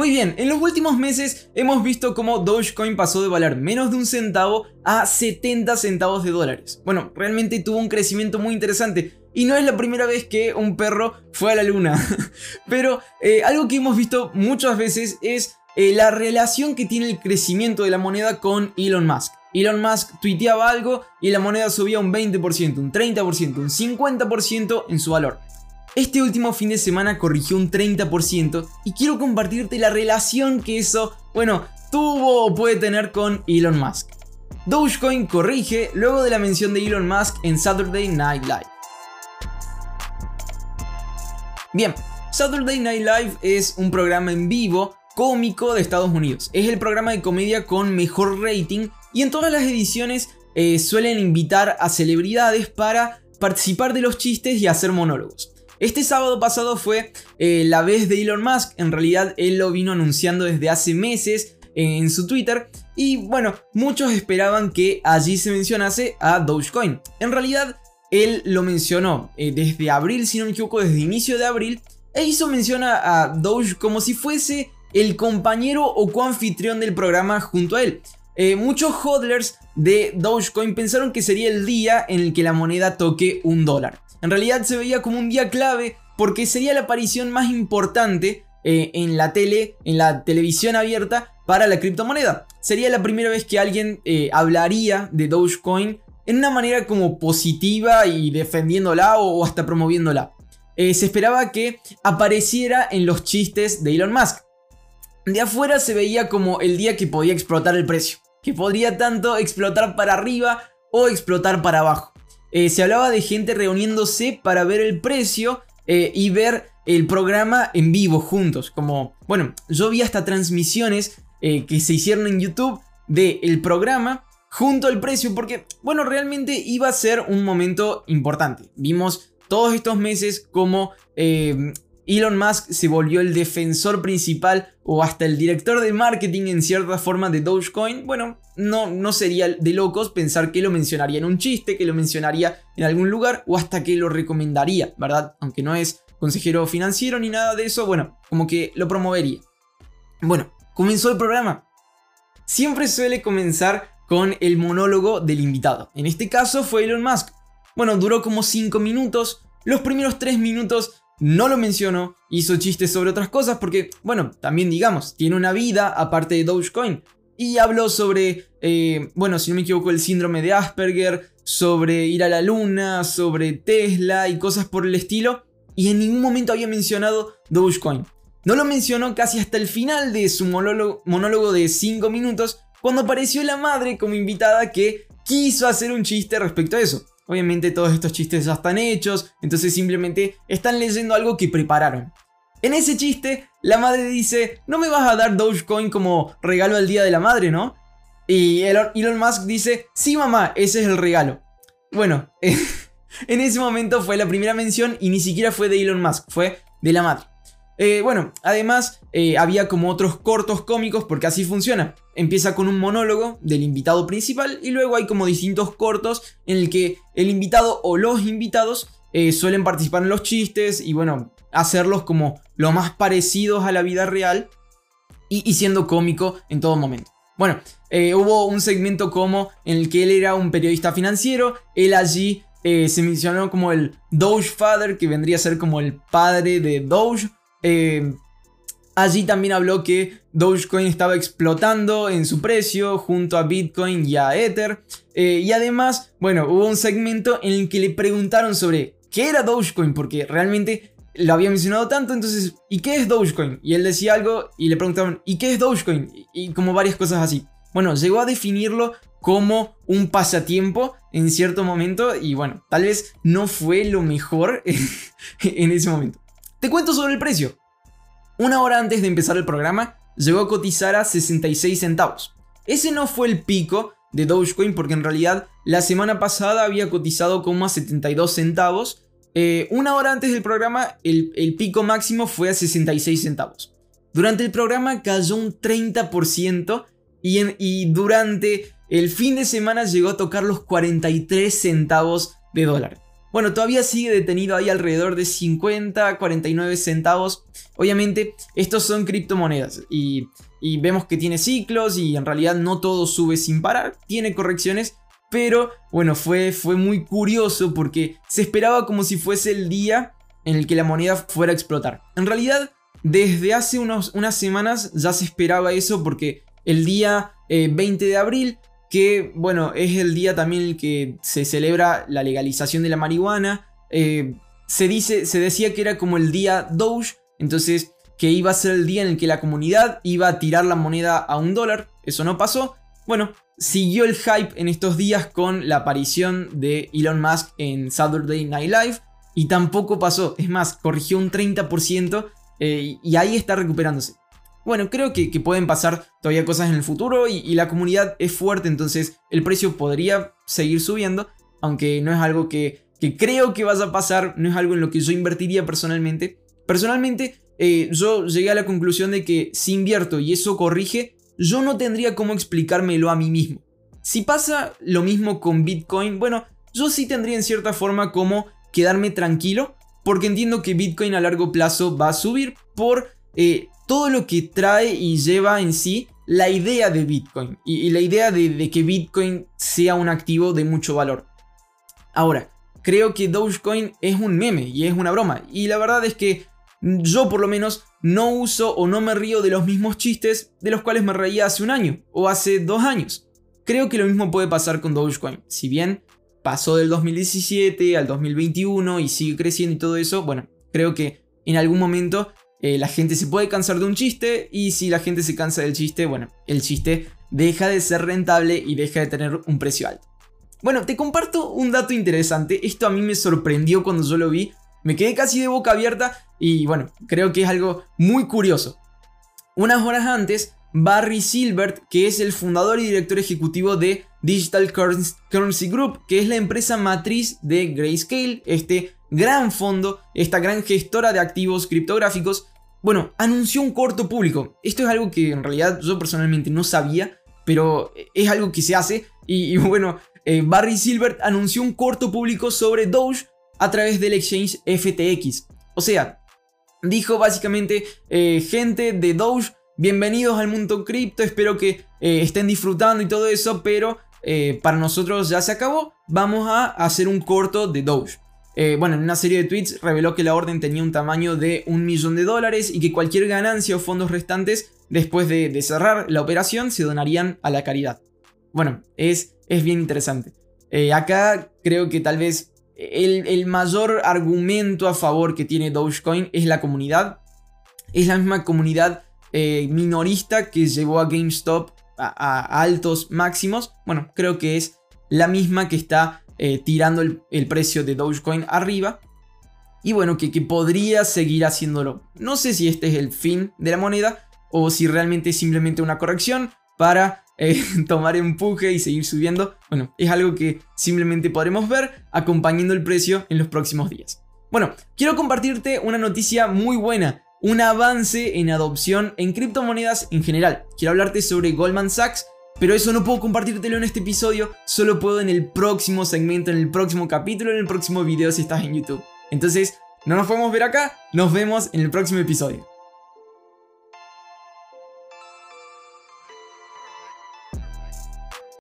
Muy bien, en los últimos meses hemos visto cómo Dogecoin pasó de valer menos de un centavo a 70 centavos de dólares. Bueno, realmente tuvo un crecimiento muy interesante y no es la primera vez que un perro fue a la luna. Pero eh, algo que hemos visto muchas veces es eh, la relación que tiene el crecimiento de la moneda con Elon Musk. Elon Musk tuiteaba algo y la moneda subía un 20%, un 30%, un 50% en su valor. Este último fin de semana corrigió un 30% y quiero compartirte la relación que eso, bueno, tuvo o puede tener con Elon Musk. Dogecoin corrige luego de la mención de Elon Musk en Saturday Night Live. Bien, Saturday Night Live es un programa en vivo cómico de Estados Unidos. Es el programa de comedia con mejor rating y en todas las ediciones eh, suelen invitar a celebridades para participar de los chistes y hacer monólogos. Este sábado pasado fue eh, la vez de Elon Musk, en realidad él lo vino anunciando desde hace meses en su Twitter y bueno, muchos esperaban que allí se mencionase a Dogecoin. En realidad él lo mencionó eh, desde abril, si no me equivoco, desde inicio de abril e hizo mención a Doge como si fuese el compañero o coanfitrión del programa junto a él. Eh, muchos hodlers de Dogecoin pensaron que sería el día en el que la moneda toque un dólar. En realidad se veía como un día clave porque sería la aparición más importante eh, en la tele, en la televisión abierta para la criptomoneda. Sería la primera vez que alguien eh, hablaría de Dogecoin en una manera como positiva y defendiéndola o, hasta promoviéndola. Eh, se esperaba que apareciera en los chistes de Elon Musk. De afuera se veía como el día que podía explotar el precio, que podría tanto explotar para arriba o explotar para abajo. Eh, se hablaba de gente reuniéndose para ver el precio eh, y ver el programa en vivo juntos. Como, bueno, yo vi hasta transmisiones eh, que se hicieron en YouTube del programa junto al precio porque, bueno, realmente iba a ser un momento importante. Vimos todos estos meses como Elon Musk se volvió el defensor principal o hasta el director de marketing en cierta forma de Dogecoin, bueno, no, no sería de locos pensar que lo mencionaría en un chiste, que lo mencionaría en algún lugar o hasta que lo recomendaría, ¿verdad? Aunque no es consejero financiero ni nada de eso, bueno, como que lo promovería. Bueno, comenzó el programa. Siempre suele comenzar con el monólogo del invitado. En este caso fue Elon Musk. Bueno, duró como 5 minutos. Los primeros 3 minutos no lo mencionó, hizo chistes sobre otras cosas porque, bueno, también digamos, tiene una vida aparte de Dogecoin. Y habló sobre, eh, bueno, si no me equivoco, el síndrome de Asperger, sobre ir a la luna, sobre Tesla y cosas por el estilo. Y en ningún momento había mencionado Dogecoin. No lo mencionó casi hasta el final de su monólogo, monólogo de 5 minutos, cuando apareció la madre como invitada que quiso hacer un chiste respecto a eso. Obviamente todos estos chistes ya están hechos, entonces simplemente están leyendo algo que prepararon. En ese chiste, la madre dice, no me vas a dar Dogecoin como regalo al Día de la Madre, ¿no? Y Elon Musk dice, sí mamá, ese es el regalo. Bueno, en ese momento fue la primera mención y ni siquiera fue de Elon Musk, fue de la madre. Eh, bueno, además eh, había como otros cortos cómicos porque así funciona. Empieza con un monólogo del invitado principal y luego hay como distintos cortos en el que el invitado o los invitados eh, suelen participar en los chistes y bueno, hacerlos como lo más parecidos a la vida real y, siendo cómico en todo momento. Bueno, hubo un segmento como en el que él era un periodista financiero, él allí se mencionó como el Doge Father, que vendría a ser como el padre de Doge. Allí también habló que Dogecoin estaba explotando en su precio junto a Bitcoin y a Ether. Eh, y además, bueno, hubo un segmento en el que le preguntaron sobre qué era Dogecoin, porque realmente lo había mencionado tanto, entonces, ¿y qué es Dogecoin? Y él decía algo y le preguntaban, ¿y qué es Dogecoin? Y, como varias cosas así. Bueno, llegó a definirlo como un pasatiempo en cierto momento y bueno, tal vez no fue lo mejor en ese momento. Te cuento sobre el precio. Una hora antes de empezar el programa, llegó a cotizar a 66 centavos. Ese no fue el pico de Dogecoin porque en realidad la semana pasada había cotizado como a 72 centavos. Eh, una hora antes del programa el, pico máximo fue a 66 centavos. Durante el programa cayó un 30% y, y durante el fin de semana llegó a tocar los 43 centavos de dólar. Bueno, todavía sigue detenido ahí alrededor de 50, 49 centavos. Obviamente, estos son criptomonedas y, vemos que tiene ciclos y en realidad no todo sube sin parar, tiene correcciones, pero bueno, fue, fue muy curioso porque se esperaba como si fuese el día en el que la moneda fuera a explotar. En realidad, desde hace unas semanas ya se esperaba eso porque el día 20 eh, de abril, que bueno, es el día también el que se celebra la legalización de la marihuana, eh, se, dice, se decía que era como el día Doge, entonces que iba a ser el día en el que la comunidad iba a tirar la moneda a un dólar, eso no pasó. Bueno, siguió el hype en estos días con la aparición de Elon Musk en Saturday Night Live y tampoco pasó, es más, corrigió un 30% eh, y ahí está recuperándose. Bueno, creo que, pueden pasar todavía cosas en el futuro y, la comunidad es fuerte, entonces el precio podría seguir subiendo, aunque no es algo que, creo que vaya a pasar, no es algo en lo que yo invertiría personalmente. Personalmente, eh, yo llegué a la conclusión de que si invierto y eso corrige, yo no tendría cómo explicármelo a mí mismo. Si pasa lo mismo con Bitcoin, bueno, yo sí tendría en cierta forma como quedarme tranquilo, porque entiendo que Bitcoin a largo plazo va a subir por eh, todo lo que trae y lleva en sí la idea de Bitcoin y, la idea de, que Bitcoin sea un activo de mucho valor. Ahora, creo que Dogecoin es un meme y es una broma y la verdad es que yo por lo menos no uso o no me río de los mismos chistes de los cuales me reía hace un año o hace dos años. Creo que lo mismo puede pasar con Dogecoin. Si bien pasó del 2017 al 2021 y sigue creciendo y todo eso, bueno, creo que en algún momento eh, la gente se puede cansar de un chiste y si la gente se cansa del chiste, bueno, el chiste deja de ser rentable y deja de tener un precio alto. Bueno, te comparto un dato interesante, esto a mí me sorprendió cuando yo lo vi, me quedé casi de boca abierta y bueno, creo que es algo muy curioso. Unas horas antes, Barry Silbert, que es el fundador y director ejecutivo de Digital Currency Group, que es la empresa matriz de Grayscale, este gran fondo, esta gran gestora de activos criptográficos, bueno, anunció un corto público. Esto es algo que en realidad yo personalmente no sabía, pero es algo que se hace. Y, bueno, eh, Barry Silbert anunció un corto público sobre Doge a través del exchange FTX. O sea, dijo básicamente, eh, gente de Doge, bienvenidos al mundo cripto, espero que eh, estén disfrutando y todo eso, pero para nosotros ya se acabó, vamos a hacer un corto de Doge. Eh, bueno, en una serie de tweets reveló que la orden tenía un tamaño de un millón de dólares y que cualquier ganancia o fondos restantes después de, cerrar la operación se donarían a la caridad. Bueno, es, es bien interesante. Eh, acá creo que tal vez el, mayor argumento a favor que tiene Dogecoin es la comunidad. Es la misma comunidad eh, minorista que llevó a GameStop a altos máximos. Bueno, creo que es la misma que está eh, tirando el, precio de Dogecoin arriba. Y bueno, que, podría seguir haciéndolo. No sé si este es el fin de la moneda o si realmente es simplemente una corrección para eh, tomar empuje y seguir subiendo. Bueno, es algo que simplemente podremos ver acompañando el precio en los próximos días. Bueno, quiero compartirte una noticia muy buena, un avance en adopción en criptomonedas en general. Quiero hablarte sobre Goldman Sachs pero eso no puedo compartírtelo en este episodio, solo puedo en el próximo segmento, en el próximo capítulo, en el próximo video si estás en YouTube. Entonces, no nos podemos ver acá, nos vemos en el próximo episodio.